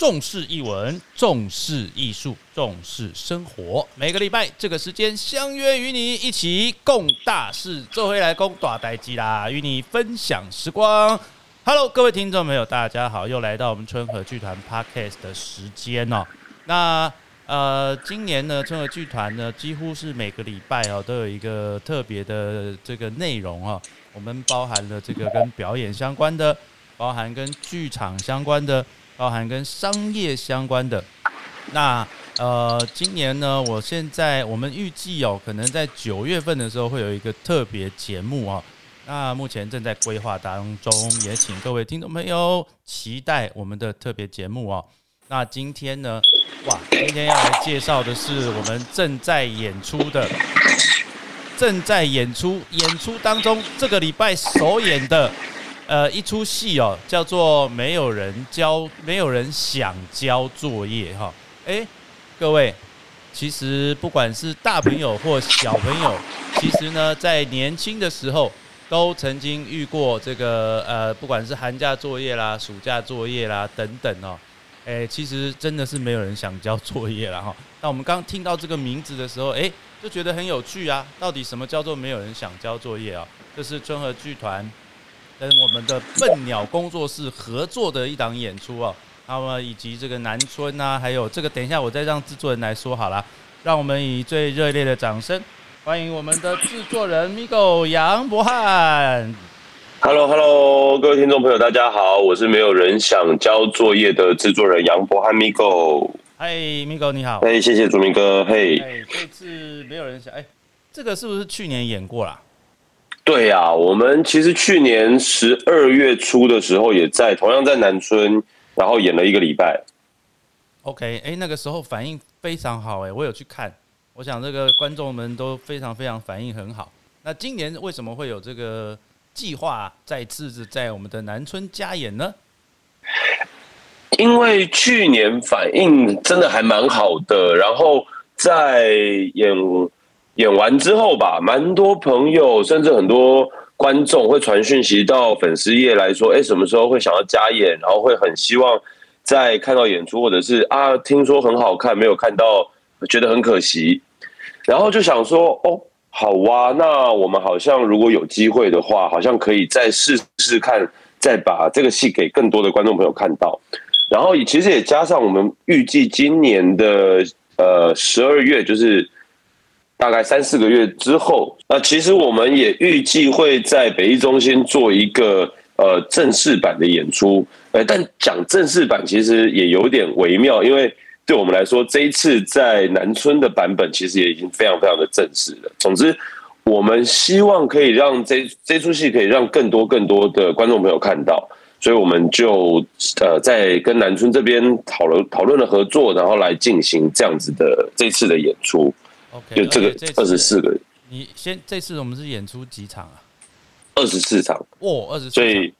重视译文，重视艺术，重视生活。每个礼拜这个时间相约与你一起共大事，做回来共大代机啦，与你分享时光。Hello，各位听众朋友，大家好，又来到我们春和剧团 Podcast 的时间哦。那呃，今年呢，春和剧团呢，几乎是每个礼拜哦，都有一个特别的这个内容哦。我们包含了这个跟表演相关的，包含跟剧场相关的，包含跟商业相关的。那呃，今年呢，我现在我们预计哦，可能在九月份的时候会有一个特别节目啊。那目前正在规划当中，也请各位听众朋友期待我们的特别节目哦。那今天呢？哇，今天要来介绍的是我们正在演出的，正在演出演出当中，这个礼拜首演的，呃，一出戏哦，叫做《没有人交，没有人想交作业》哈。哎，各位，其实不管是大朋友或小朋友，其实呢，在年轻的时候都曾经遇过这个呃，不管是寒假作业啦、暑假作业啦等等哦。哎，其实真的是没有人想交作业了哈。那我们刚听到这个名字的时候，哎，就觉得很有趣啊。到底什么叫做没有人想交作业啊？这是春和剧团跟我们的笨鸟工作室合作的一档演出哦。那么以及这个南村啊，还有这个，等一下我再让制作人来说好了。让我们以最热烈的掌声欢迎我们的制作人 Migo 杨博翰。Hello，Hello，各位听众朋友，大家好，我是没有人想交作业的制作人杨博翰 Migo。嗨，Migo 你好。哎，谢谢朱明哥。嘿，这次没有人想，哎，这个是不是去年演过啦？对呀，我们其实去年十二月初的时候，也在同样在南村，然后演了一个礼拜。OK，哎，那个时候反应非常好，哎，我有去看，我想这个观众们都非常非常反应很好。那今年为什么会有这个？计划再次在我们的南村加演呢？因为去年反应真的还蛮好的，然后在演演完之后吧，蛮多朋友甚至很多观众会传讯息到粉丝页来说：“哎，什么时候会想要加演？”然后会很希望再看到演出，或者是啊，听说很好看，没有看到，觉得很可惜，然后就想说：“哦。”好哇，那我们好像如果有机会的话，好像可以再试试看，再把这个戏给更多的观众朋友看到。然后也其实也加上我们预计今年的呃十二月，就是大概三四个月之后，那其实我们也预计会在北艺中心做一个呃正式版的演出。呃，但讲正式版其实也有点微妙，因为。对我们来说，这一次在南村的版本其实也已经非常非常的正式了。总之，我们希望可以让这这出戏可以让更多更多的观众朋友看到，所以我们就呃在跟南村这边讨论讨论了合作，然后来进行这样子的这次的演出。OK，就这个二十四个。你先这次我们是演出几场啊？二十四场。哦，二十四。所以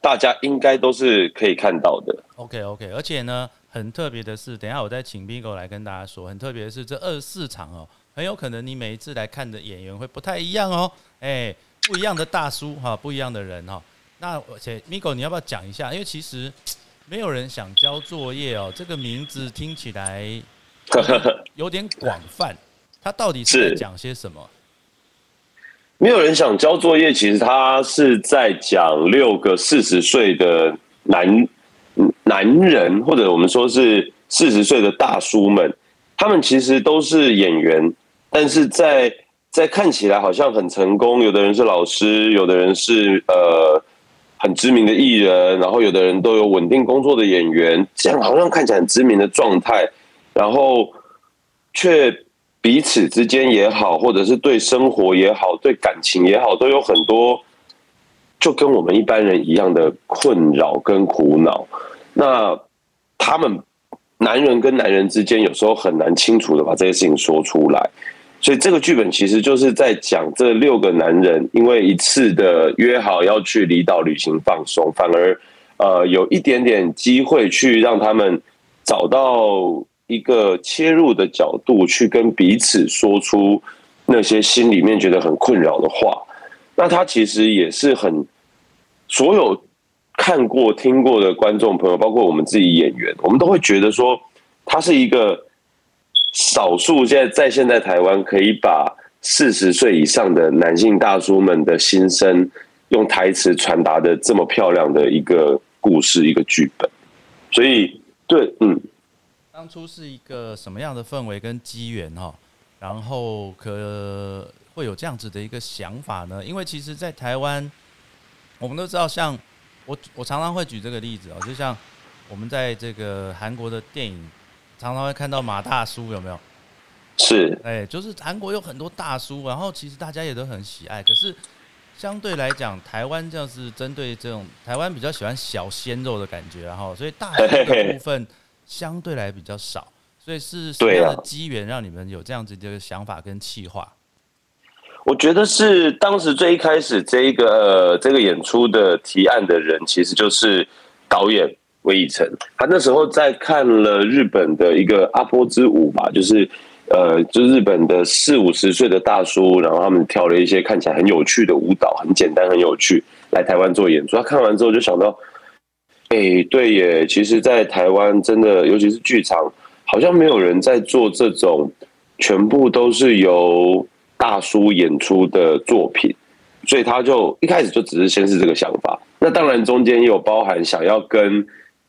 大家应该都是可以看到的。OK OK，而且呢。很特别的是，等下我再请 Bingo 来跟大家说。很特别的是，这二十四场哦，很有可能你每一次来看的演员会不太一样哦。哎，不一样的大叔哈，不一样的人哈。那而且 Bingo，你要不要讲一下？因为其实没有人想交作业哦，这个名字听起来 有点广泛。他到底是讲些什么？没有人想交作业，其实他是在讲六个四十岁的男。男人，或者我们说是四十岁的大叔们，他们其实都是演员，但是在在看起来好像很成功。有的人是老师，有的人是呃很知名的艺人，然后有的人都有稳定工作的演员，这样好像看起来很知名的状态，然后却彼此之间也好，或者是对生活也好，对感情也好，都有很多就跟我们一般人一样的困扰跟苦恼。那他们男人跟男人之间有时候很难清楚的把这些事情说出来，所以这个剧本其实就是在讲这六个男人因为一次的约好要去离岛旅行放松，反而呃有一点点机会去让他们找到一个切入的角度，去跟彼此说出那些心里面觉得很困扰的话。那他其实也是很所有。看过、听过的观众朋友，包括我们自己演员，我们都会觉得说，他是一个少数现在在现在台湾可以把四十岁以上的男性大叔们的心声用台词传达的这么漂亮的一个故事、一个剧本。所以，对，嗯，当初是一个什么样的氛围跟机缘哈？然后可会有这样子的一个想法呢？因为其实，在台湾，我们都知道，像我我常常会举这个例子哦，就像我们在这个韩国的电影，常常会看到马大叔有没有？是，哎，就是韩国有很多大叔，然后其实大家也都很喜爱。可是相对来讲，台湾就是针对这种台湾比较喜欢小鲜肉的感觉，然后所以大叔的部分相对来比较少。所以是什么样的机缘让你们有这样子的想法跟企划？我觉得是当时最一开始这一个这个演出的提案的人，其实就是导演魏以成。他那时候在看了日本的一个阿波之舞吧，就是呃，就日本的四五十岁的大叔，然后他们跳了一些看起来很有趣的舞蹈，很简单很有趣，来台湾做演出。他看完之后就想到，哎，对耶，其实，在台湾真的，尤其是剧场。好像没有人在做这种全部都是由大叔演出的作品，所以他就一开始就只是先是这个想法。那当然中间也有包含想要跟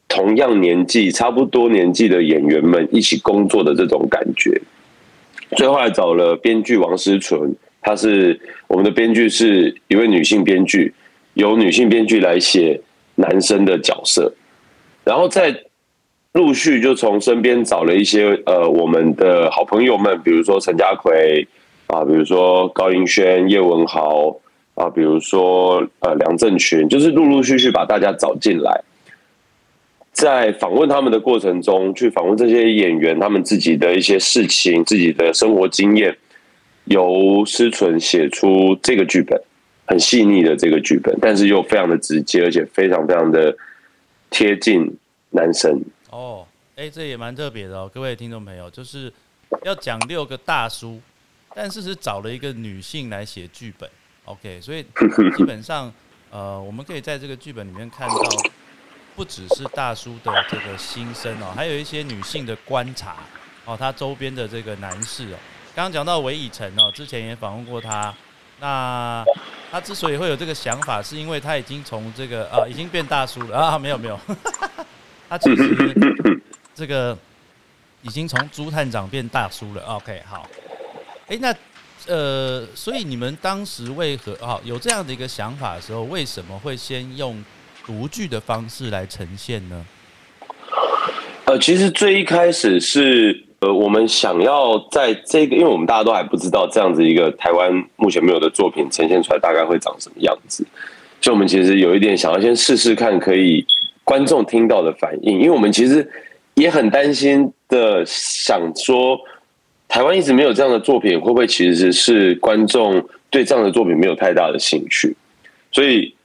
同样年纪、差不多年纪的演员们一起工作的这种感觉。最后来找了编剧王思纯，他是我们的编剧，是一位女性编剧，由女性编剧来写男生的角色，然后在。陆续就从身边找了一些呃我们的好朋友们，比如说陈家奎啊，比如说高英轩、叶文豪啊，比如说呃梁振群，就是陆陆续续把大家找进来，在访问他们的过程中，去访问这些演员他们自己的一些事情、自己的生活经验，由思纯写出这个剧本，很细腻的这个剧本，但是又非常的直接，而且非常非常的贴近男生。哦，哎，这也蛮特别的哦，各位听众朋友，就是要讲六个大叔，但是是找了一个女性来写剧本，OK，所以 基本上，呃，我们可以在这个剧本里面看到，不只是大叔的这个心声哦，还有一些女性的观察哦，他周边的这个男士哦，刚刚讲到韦以诚哦，之前也访问过他，那他之所以会有这个想法，是因为他已经从这个啊，已经变大叔了啊，没有没有。他其实这个已经从朱探长变大叔了。OK，好。哎，那呃，所以你们当时为何啊有这样的一个想法的时候，为什么会先用独剧的方式来呈现呢？呃，其实最一开始是呃，我们想要在这个，因为我们大家都还不知道这样子一个台湾目前没有的作品呈现出来大概会长什么样子，所以我们其实有一点想要先试试看，可以。观众听到的反应，因为我们其实也很担心的，想说台湾一直没有这样的作品，会不会其实是观众对这样的作品没有太大的兴趣？所以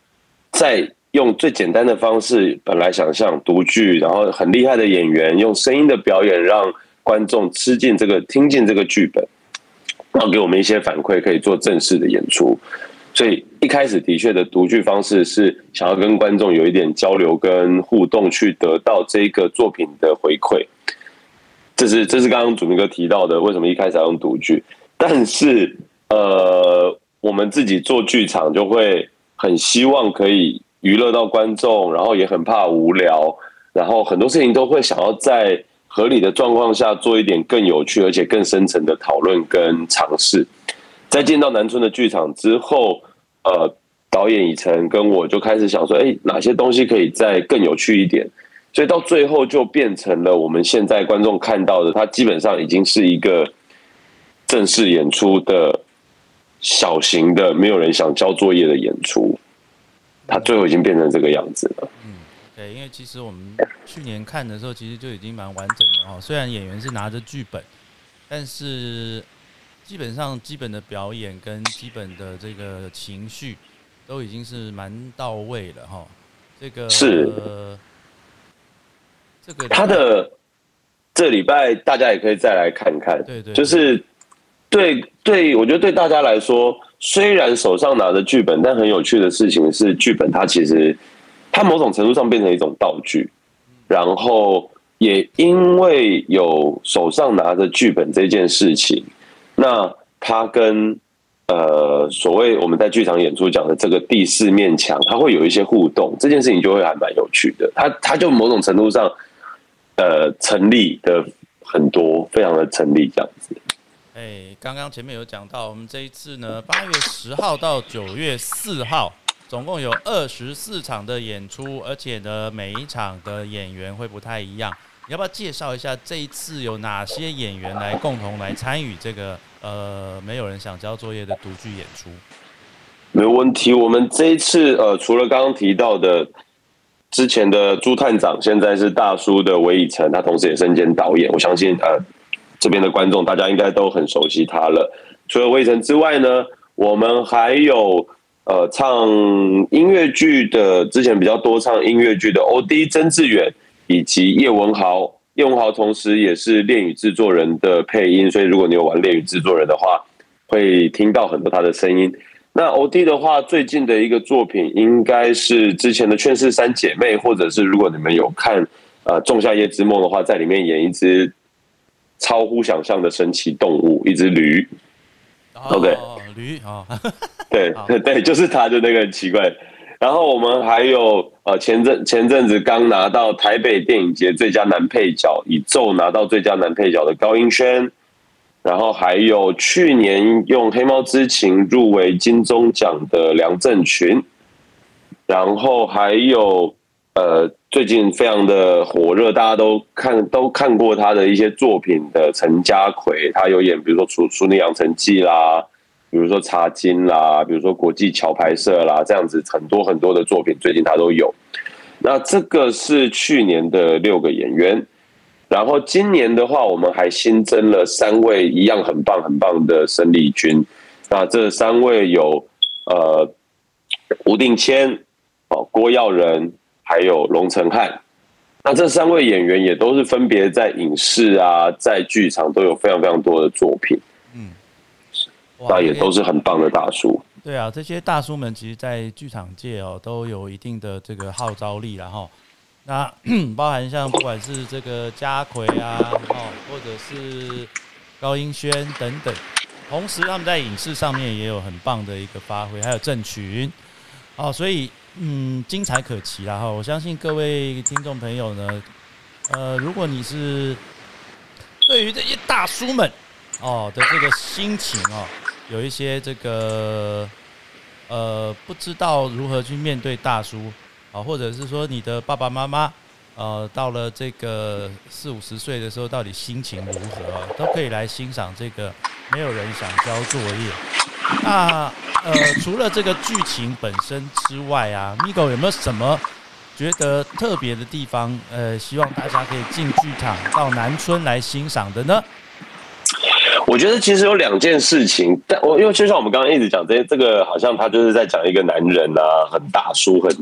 在用最简单的方式，本来想象独剧，然后很厉害的演员用声音的表演，让观众吃进这个、听进这个剧本，然后给我们一些反馈，可以做正式的演出。所以一开始的确的读剧方式是想要跟观众有一点交流跟互动，去得到这个作品的回馈。这是这是刚刚祖明哥提到的，为什么一开始要用读剧？但是呃，我们自己做剧场就会很希望可以娱乐到观众，然后也很怕无聊，然后很多事情都会想要在合理的状况下做一点更有趣而且更深层的讨论跟尝试。在进到南村的剧场之后，呃，导演以晨跟我就开始想说，哎，哪些东西可以再更有趣一点？所以到最后就变成了我们现在观众看到的，它基本上已经是一个正式演出的小型的，没有人想交作业的演出。它最后已经变成这个样子了。对，因为其实我们去年看的时候，其实就已经蛮完整的哦。虽然演员是拿着剧本，但是。基本上，基本的表演跟基本的这个情绪，都已经是蛮到位了哈。这个是这个他的这礼拜大家也可以再来看看。对对，就是对对，我觉得对大家来说，虽然手上拿着剧本，但很有趣的事情是，剧本它其实它某种程度上变成一种道具，然后也因为有手上拿着剧本这件事情，那它跟呃所谓我们在剧场演出讲的这个第四面墙，它会有一些互动，这件事情就会还蛮有趣的。它它就某种程度上呃成立的很多，非常的成立这样子。哎，刚刚前面有讲到，我们这一次呢，八月十号到九月四号，总共有二十四场的演出，而且呢，每一场的演员会不太一样。你要不要介绍一下这一次有哪些演员来共同来参与这个呃没有人想交作业的独剧演出？没问题。我们这一次呃，除了刚刚提到的之前的朱探长，现在是大叔的韦以诚，他同时也身兼导演。我相信呃。这边的观众，大家应该都很熟悉他了。除了魏晨之外呢，我们还有呃唱音乐剧的，之前比较多唱音乐剧的欧弟曾志远以及叶文豪。叶文豪同时也是恋与制作人的配音，所以如果你有玩恋与制作人的话，会听到很多他的声音。那欧弟的话，最近的一个作品应该是之前的《劝世三姐妹》，或者是如果你们有看呃《仲夏夜之梦》的话，在里面演一只。超乎想象的神奇动物，一只驴。OK，驴啊，对对，就是他的那个很奇怪。然后我们还有呃，前阵前阵子刚拿到台北电影节最佳男配角，以咒拿到最佳男配角的高英轩。然后还有去年用《黑猫之情》入围金钟奖的梁振群。然后还有呃。最近非常的火热，大家都看都看过他的一些作品的陈家奎，他有演比如说《楚楚女养成记》啦，比如说《茶金》啦，比如说《国际桥牌社》啦，这样子很多很多的作品，最近他都有。那这个是去年的六个演员，然后今年的话，我们还新增了三位一样很棒很棒的生力军。那这三位有呃吴定谦、哦郭耀仁。还有龙成汉，那这三位演员也都是分别在影视啊，在剧场都有非常非常多的作品。嗯，那也都是很棒的大叔。对啊，这些大叔们其实，在剧场界哦，都有一定的这个号召力，然后那 包含像不管是这个家奎啊，哦，或者是高英轩等等，同时他们在影视上面也有很棒的一个发挥，还有郑群哦，所以。嗯，精彩可期啦哈！我相信各位听众朋友呢，呃，如果你是对于这些大叔们哦的这个心情哦，有一些这个呃不知道如何去面对大叔啊，或者是说你的爸爸妈妈呃到了这个四五十岁的时候，到底心情如何，都可以来欣赏这个没有人想交作业。那呃，除了这个剧情本身之外啊，Migo 有没有什么觉得特别的地方？呃，希望大家可以进剧场到南村来欣赏的呢？我觉得其实有两件事情，但我因为就像我们刚刚一直讲这，这个好像他就是在讲一个男人啊，很大叔，很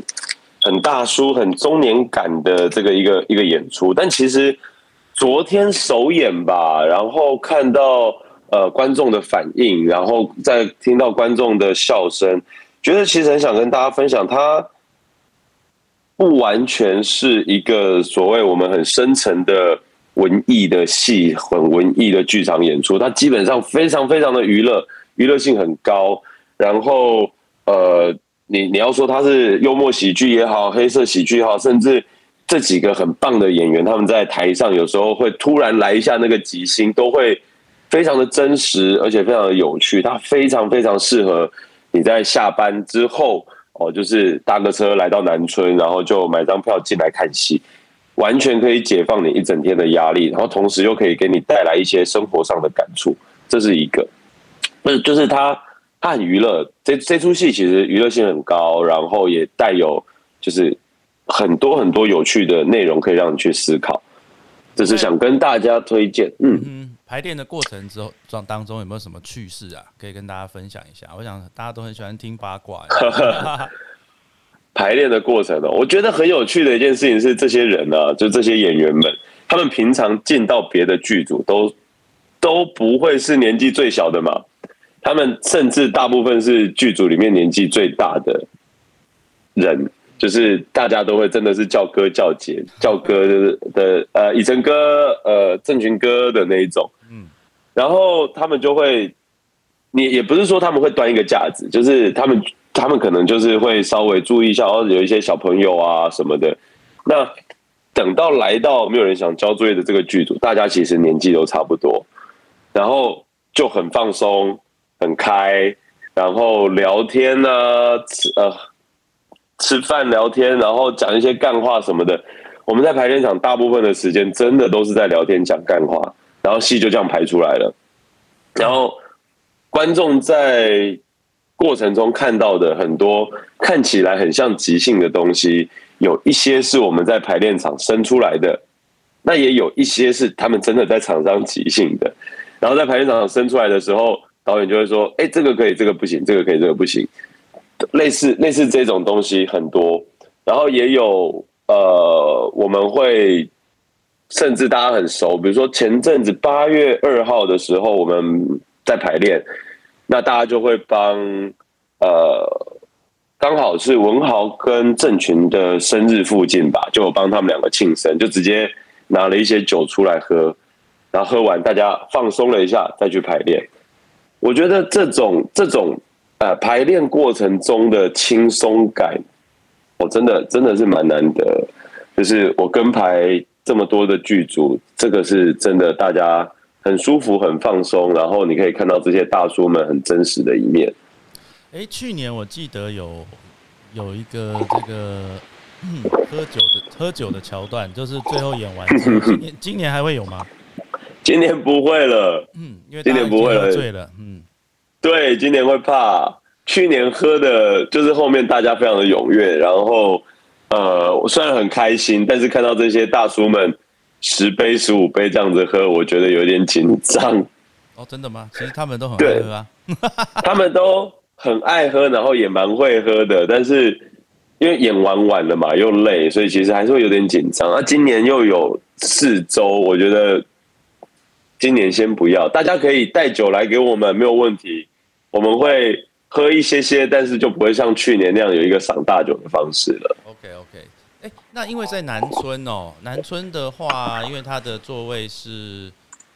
很大叔，很中年感的这个一个一个演出。但其实昨天首演吧，然后看到。呃，观众的反应，然后再听到观众的笑声，觉得其实很想跟大家分享，它不完全是一个所谓我们很深层的文艺的戏，很文艺的剧场演出，它基本上非常非常的娱乐，娱乐性很高。然后，呃，你你要说它是幽默喜剧也好，黑色喜剧也好，甚至这几个很棒的演员，他们在台上有时候会突然来一下那个即兴，都会。非常的真实，而且非常的有趣，它非常非常适合你在下班之后哦，就是搭个车来到南村，然后就买张票进来看戏，完全可以解放你一整天的压力，然后同时又可以给你带来一些生活上的感触，这是一个。不是，就是它它很娱乐，这这出戏其实娱乐性很高，然后也带有就是很多很多有趣的内容可以让你去思考，这是想跟大家推荐，嗯。排练的过程之后，当当中有没有什么趣事啊？可以跟大家分享一下。我想大家都很喜欢听八卦。排练的过程呢，我觉得很有趣的一件事情是，这些人呢，就这些演员们，他们平常进到别的剧组都都不会是年纪最小的嘛，他们甚至大部分是剧组里面年纪最大的人。就是大家都会真的是叫哥叫姐叫哥的的呃以晨哥呃郑群哥的那一种，然后他们就会，你也不是说他们会端一个架子，就是他们他们可能就是会稍微注意一下，哦，有一些小朋友啊什么的，那等到来到没有人想交作业的这个剧组，大家其实年纪都差不多，然后就很放松很开。然后聊天呢，吃呃吃饭聊天，然后讲一些干话什么的。我们在排练场大部分的时间真的都是在聊天讲干话，然后戏就这样排出来了。然后观众在过程中看到的很多看起来很像即兴的东西，有一些是我们在排练场生出来的，那也有一些是他们真的在场上即兴的。然后在排练场生出来的时候。导演就会说：“哎，这个可以，这个不行，这个可以，这个不行。”类似类似这种东西很多，然后也有呃，我们会甚至大家很熟，比如说前阵子八月二号的时候，我们在排练，那大家就会帮呃，刚好是文豪跟郑群的生日附近吧，就帮他们两个庆生，就直接拿了一些酒出来喝，然后喝完大家放松了一下，再去排练。我觉得这种这种呃排练过程中的轻松感，我真的真的是蛮难得。就是我跟排这么多的剧组，这个是真的，大家很舒服、很放松，然后你可以看到这些大叔们很真实的一面。哎，去年我记得有有一个这个喝酒的喝酒的桥段，就是最后演完，今年今年还会有吗？今年不会了，嗯，因为今年不会了，醉了，嗯，对，今年会怕。去年喝的就是后面大家非常的踊跃，然后呃，我虽然很开心，但是看到这些大叔们十杯、十五杯这样子喝，我觉得有点紧张。哦，真的吗？其实他们都很爱喝啊，他们都很爱喝，然后也蛮会喝的，但是因为演完晚了嘛，又累，所以其实还是会有点紧张。那今年又有四周，我觉得。今年先不要，大家可以带酒来给我们，没有问题。我们会喝一些些，但是就不会像去年那样有一个赏大酒的方式了。OK OK，哎，那因为在南村哦，南村的话，因为它的座位是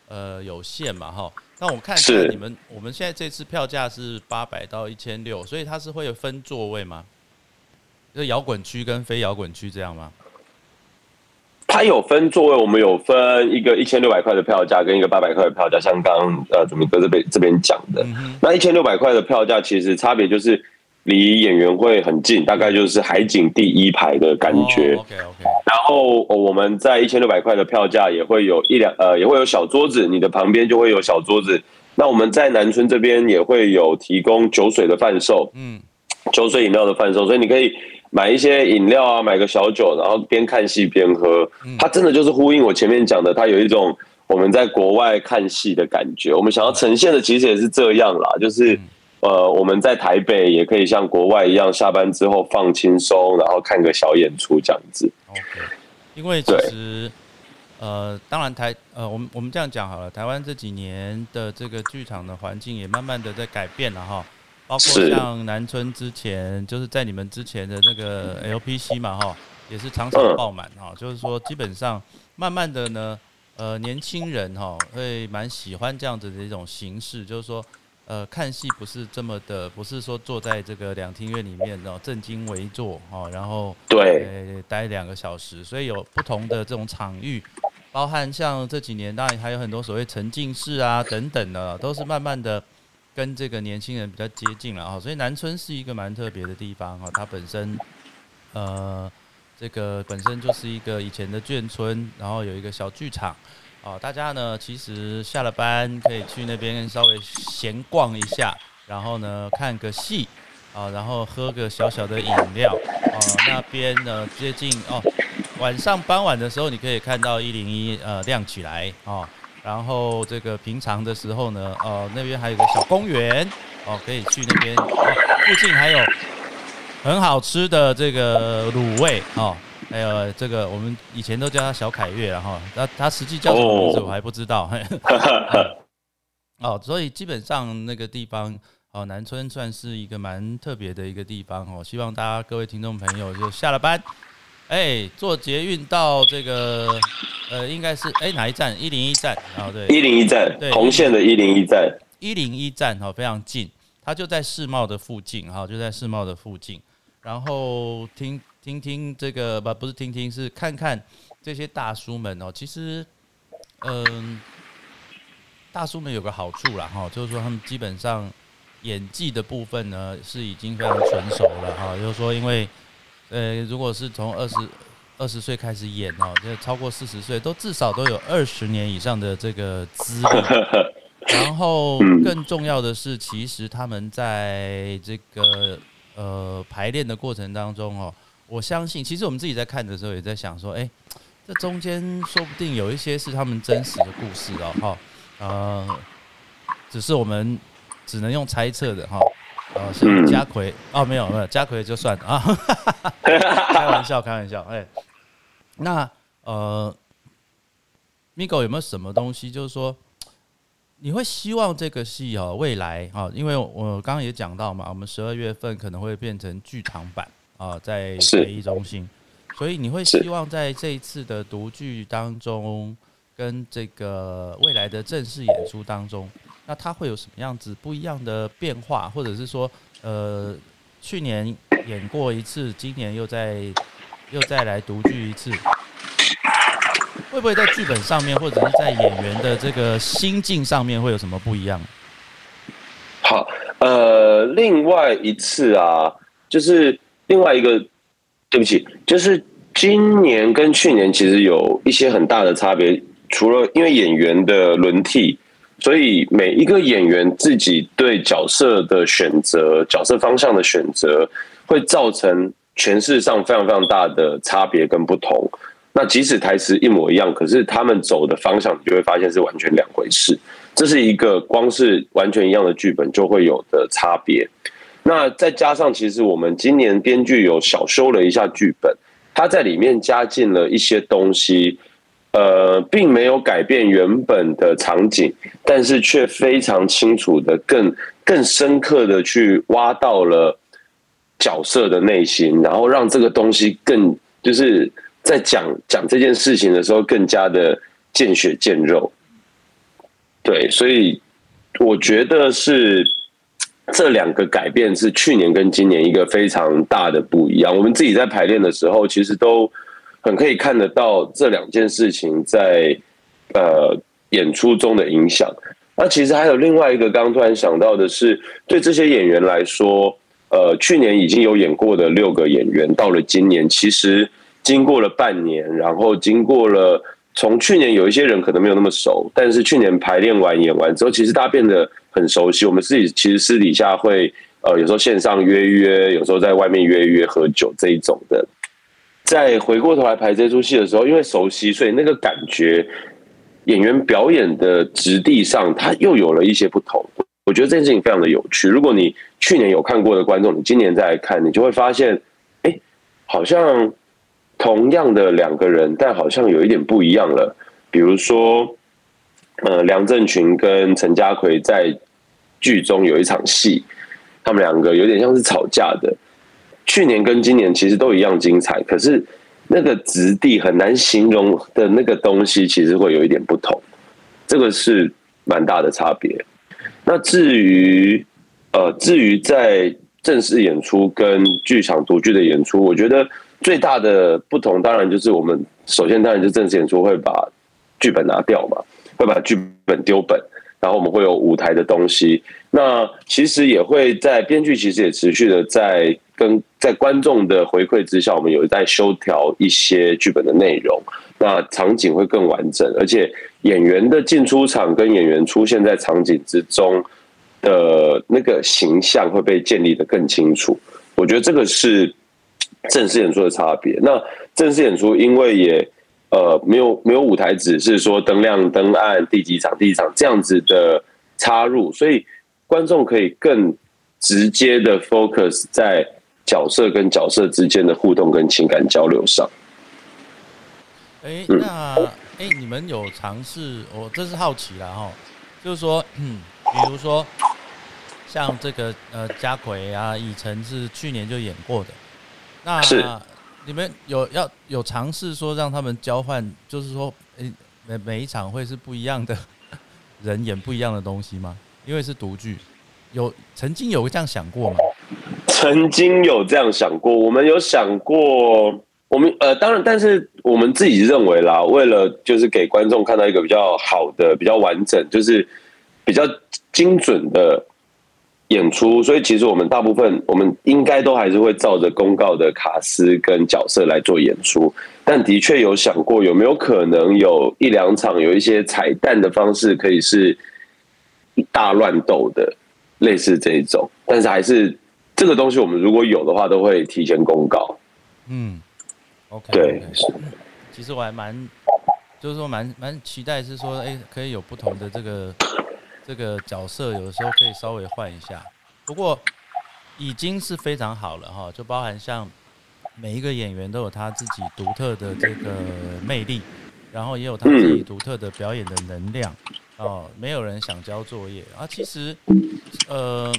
呃有限嘛，哈。那我看是你们，我们现在这次票价是八百到一千六，所以它是会有分座位吗？就摇滚区跟非摇滚区这样吗？它有分座位，我们有分一个一千六百块的票价跟一个八百块的票价，像刚呃主明哥这边这边讲的，那一千六百块的票价其实差别就是离演员会很近，大概就是海景第一排的感觉。OK OK。然后我们在一千六百块的票价也会有一两呃也会有小桌子，你的旁边就会有小桌子。那我们在南村这边也会有提供酒水的贩售，嗯，酒水饮料的贩售，所以你可以。买一些饮料啊，买个小酒，然后边看戏边喝。它真的就是呼应我前面讲的，它有一种我们在国外看戏的感觉。我们想要呈现的其实也是这样啦，就是呃，我们在台北也可以像国外一样，下班之后放轻松，然后看个小演出这样子。OK，因为其实呃，当然台呃，我们我们这样讲好了，台湾这几年的这个剧场的环境也慢慢的在改变了哈。包括像南村之前，就是在你们之前的那个 LPC 嘛，哈，也是常常爆满哈。就是说，基本上慢慢的呢，呃，年轻人哈会蛮喜欢这样子的一种形式，就是说，呃，看戏不是这么的，不是说坐在这个两厅院里面，然后正襟危坐哈，然后对待两个小时，所以有不同的这种场域，包含像这几年当然还有很多所谓沉浸式啊等等的，都是慢慢的。跟这个年轻人比较接近了啊，所以南村是一个蛮特别的地方哈。它本身，呃，这个本身就是一个以前的眷村，然后有一个小剧场哦。大家呢，其实下了班可以去那边稍微闲逛一下，然后呢看个戏啊，然后喝个小小的饮料啊。那边呢接近哦，晚上傍晚的时候，你可以看到一零一呃亮起来啊。然后这个平常的时候呢，呃，那边还有个小公园哦，可以去那边。哦附近还有很好吃的这个卤味哦，还有这个我们以前都叫他小凯悦然后那他实际叫什么名字我还不知道。哦，所以基本上那个地方哦，南村算是一个蛮特别的一个地方哦。希望大家各位听众朋友就下了班，哎，坐捷运到这个呃，应该是哎哪一站？一零一站啊，对，一零一站，对红线的一零一站，一零一站哈，非常近，它就在世贸的附近哈，就在世贸的附近。然后听听听这个不不是听听是看看这些大叔们哦，其实嗯。大叔们有个好处啦，哈，就是说他们基本上演技的部分呢是已经非常纯熟了，哈，就是说因为呃，如果是从二十二十岁开始演哦，就超过四十岁都至少都有二十年以上的这个资历。然后更重要的是，其实他们在这个呃排练的过程当中哦，我相信其实我们自己在看的时候也在想说，哎，这中间说不定有一些是他们真实的故事哦，哈。呃，只是我们只能用猜测的哈。呃，是家奎哦，没有没有家奎就算了啊，开玩笑开玩笑。哎，那呃，Migo 有没有什么东西，就是说你会希望这个戏哦，未来哈，因为我刚刚也讲到嘛，我们十二月份可能会变成剧场版啊，在北艺中心，所以你会希望在这一次的独剧当中。跟这个未来的正式演出当中，那它会有什么样子不一样的变化，或者是说，呃，去年演过一次，今年又再又再来独剧一次，会不会在剧本上面，或者是在演员的这个心境上面会有什么不一样？好，呃，另外一次啊，就是另外一个，对不起，就是今年跟去年其实有一些很大的差别。除了因为演员的轮替，所以每一个演员自己对角色的选择、角色方向的选择，会造成诠释上非常非常大的差别跟不同。那即使台词一模一样，可是他们走的方向，你就会发现是完全两回事。这是一个光是完全一样的剧本就会有的差别。那再加上，其实我们今年编剧有小修了一下剧本，他在里面加进了一些东西。呃，并没有改变原本的场景，但是却非常清楚的、更更深刻的去挖到了角色的内心，然后让这个东西更就是在讲讲这件事情的时候更加的见血见肉。对，所以我觉得是这两个改变是去年跟今年一个非常大的不一样。我们自己在排练的时候，其实都。很可以看得到这两件事情在呃演出中的影响。那其实还有另外一个，刚刚突然想到的是，对这些演员来说，呃，去年已经有演过的六个演员，到了今年，其实经过了半年，然后经过了从去年有一些人可能没有那么熟，但是去年排练完演完之后，其实大家变得很熟悉。我们自己其实私底下会呃有时候线上约约，有时候在外面约约喝酒这一种的。在回过头来排这出戏的时候，因为熟悉，所以那个感觉，演员表演的质地上，它又有了一些不同。我觉得这件事情非常的有趣。如果你去年有看过的观众，你今年再来看，你就会发现，哎，好像同样的两个人，但好像有一点不一样了。比如说，呃，梁振群跟陈家奎在剧中有一场戏，他们两个有点像是吵架的。去年跟今年其实都一样精彩，可是那个质地很难形容的那个东西，其实会有一点不同，这个是蛮大的差别。那至于呃，至于在正式演出跟剧场独剧的演出，我觉得最大的不同，当然就是我们首先当然就正式演出会把剧本拿掉嘛，会把剧本丢本，然后我们会有舞台的东西。那其实也会在编剧，其实也持续的在。跟在观众的回馈之下，我们有在修调一些剧本的内容，那场景会更完整，而且演员的进出场跟演员出现在场景之中的那个形象会被建立的更清楚。我觉得这个是正式演出的差别。那正式演出因为也呃没有没有舞台只是说灯亮灯暗第几场第几场这样子的插入，所以观众可以更直接的 focus 在。角色跟角色之间的互动跟情感交流上，哎，那哎，你们有尝试？我这是好奇了哈，就是说，嗯比如说像这个呃家奎啊、以晨是去年就演过的，那是你们有要有尝试说让他们交换，就是说，诶、每每一场会是不一样的 人演不一样的东西吗？因为是独剧，有曾经有这样想过吗？曾经有这样想过，我们有想过，我们呃，当然，但是我们自己认为啦，为了就是给观众看到一个比较好的、比较完整，就是比较精准的演出，所以其实我们大部分我们应该都还是会照着公告的卡司跟角色来做演出，但的确有想过有没有可能有一两场有一些彩蛋的方式，可以是大乱斗的，类似这一种，但是还是。这个东西我们如果有的话，都会提前公告。嗯，OK，对是其实我还蛮，就是说蛮蛮期待，是说，哎、可以有不同的这个这个角色，有的时候可以稍微换一下。不过已经是非常好了哈，就包含像每一个演员都有他自己独特的这个魅力，然后也有他自己独特的表演的能量。哦，没有人想交作业啊。其实，呃，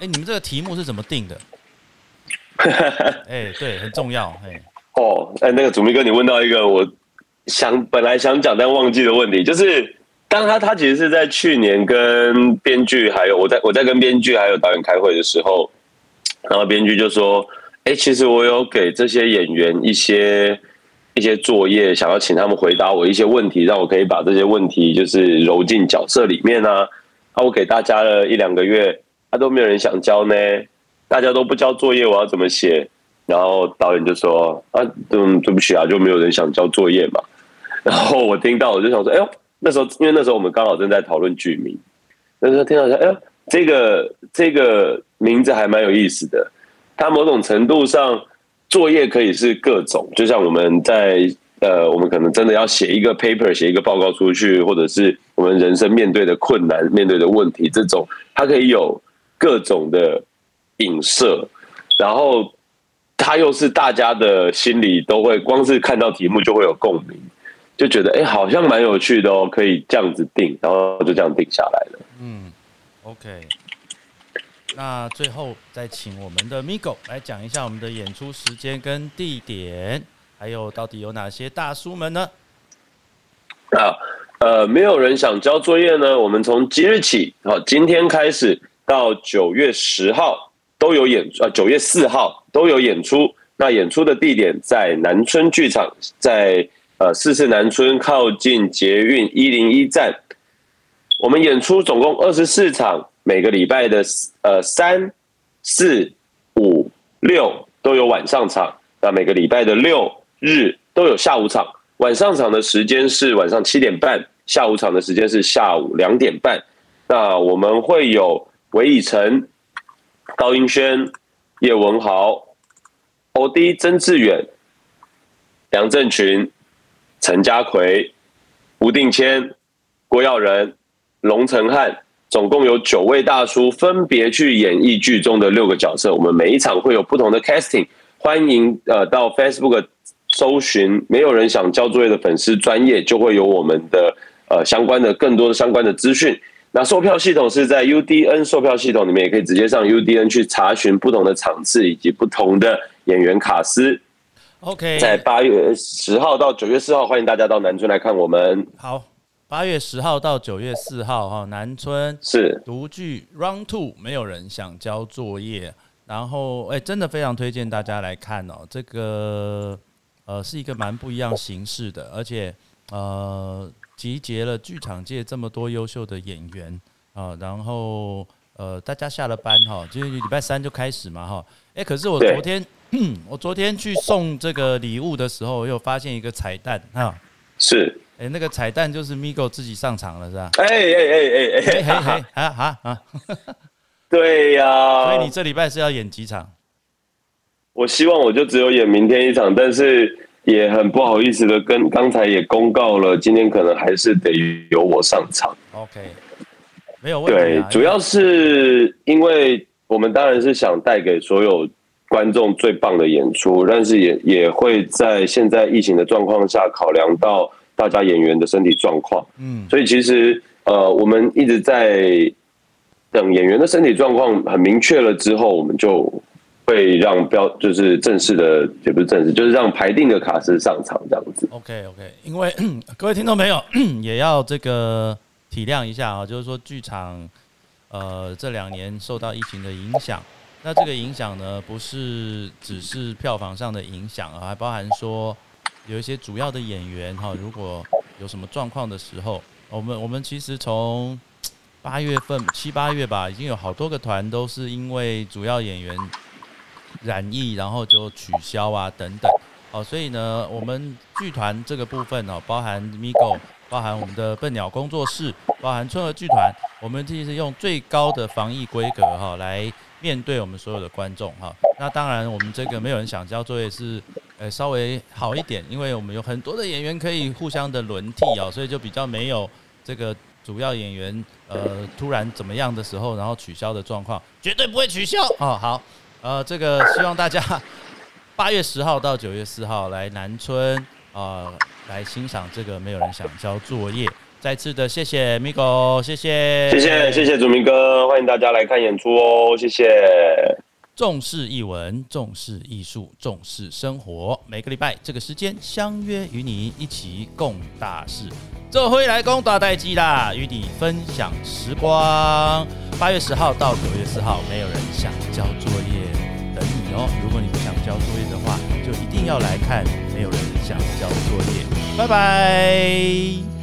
哎、你们这个题目是怎么定的？哎、对，很重要。哎，哦，哎，那个祖明哥，你问到一个我想本来想讲但忘记的问题，就是当他他其实是在去年跟编剧还有我在我在跟编剧还有导演开会的时候，然后编剧就说：“哎，其实我有给这些演员一些一些作业，想要请他们回答我一些问题，让我可以把这些问题就是揉进角色里面啊。啊，我给大家了一两个月，他、都没有人想交呢，大家都不交作业，我要怎么写？”然后导演就说：“啊，嗯，对不起啊，就没有人想交作业嘛。”然后我听到，我就想说：“哎呦，那时候因为那时候我们刚好正在讨论剧名，那时候听到说，哎呀，这个这个名字还蛮有意思的。它某种程度上作业可以是各种，就像我们在呃，我们可能真的要写一个 paper，写一个报告出去，或者是我们人生面对的困难、面对的问题，这种它可以有各种的影射，然后。”他又是大家的心里都会，光是看到题目就会有共鸣，就觉得哎、诶好像蛮有趣的哦，可以这样子定，然后就这样定下来了。嗯，OK。那最后再请我们的 Migo 来讲一下我们的演出时间跟地点，还有到底有哪些大叔们呢？啊，呃，没有人想交作业呢，我们从即日起，好，今天开始到九月十号都有演，出，啊，九月四号都有演出。那演出的地点在南村剧场，在呃四四南村靠近捷运一零一站。我们演出总共二十四场，每个礼拜的呃三、四、五、六都有晚上场，那每个礼拜的六日都有下午场。晚上场的时间是晚上七点半，下午场的时间是下午两点半。那我们会有韦以诚、高英轩、叶文豪、欧弟、曾志远、梁振群、陈家奎、吴定谦、郭耀仁、龙成汉，总共有九位大叔分别去演绎剧中的六个角色。我们每一场会有不同的 casting，欢迎呃到 Facebook 搜寻“没有人想交作业”的粉丝专业，就会有我们的呃相关的更多的相关的资讯。那售票系统是在 UDN 售票系统里面，也可以直接上 UDN 去查询不同的场次以及不同的演员卡司。OK，在八月十号到九月四号，欢迎大家到南村来看我们。好，八月十号到九月四号哈，南村是。独剧 Round Two，没有人想交作业，然后哎、真的非常推荐大家来看哦，这个呃是一个蛮不一样形式的，而且呃集结了剧场界这么多优秀的演员啊、然后呃大家下了班哈，就是礼拜三就开始嘛哈，哎、可是我昨天 我昨天去送这个礼物的时候，我有发现一个彩蛋哈。是，哎、那个彩蛋就是 Migo 自己上场了，是吧？哎哎哎哎哎嘿哎，嘿，啊啊啊！对呀、所以你这礼拜是要演几场？我希望我就只有演明天一场，但是也很不好意思的跟刚才也公告了，今天可能还是得由我上场。OK，没有问题、啊。，对主要是因为我们当然是想带给所有观众最棒的演出，但是也也会在现在疫情的状况下考量到大家演员的身体状况，嗯所以其实呃，我们一直在等演员的身体状况很明确了之后，我们就会让标就是正式的，也不是正式，就是让排定的卡司上场这样子。OK OK，因为 各位听众朋友 也要这个体谅一下啊，就是说剧场呃这两年受到疫情的影响，那这个影响呢不是只是票房上的影响啊，还包含说有一些主要的演员哈，如果有什么状况的时候，我们我们其实从八月份七八月吧，已经有好多个团都是因为主要演员染疫，然后就取消啊等等。哦，所以呢，我们剧团这个部分哦，包含 Migo，包含我们的笨鸟工作室，包含春和剧团，我们其实用最高的防疫规格哈来面对我们所有的观众哈。那当然，我们这个没有人想交作业是呃稍微好一点，因为我们有很多的演员可以互相的轮替哦，所以就比较没有这个主要演员呃突然怎么样的时候，然后取消的状况，绝对不会取消哦。好，呃，这个希望大家。八月十号到九月四号来南村啊，来欣赏这个没有人想交作业。再次的谢谢 Migo，谢谢，谢谢，谢谢祖明哥，欢迎大家来看演出哦，谢谢。重视艺文，重视艺术，重视生活。每个礼拜这个时间相约与你一起共大事。这回来攻大代机啦，与你分享时光。八月十号到九月四号，没有人想交作业。等你哦！如果你不想交作业的话，就一定要来看。没有人想交作业，拜拜。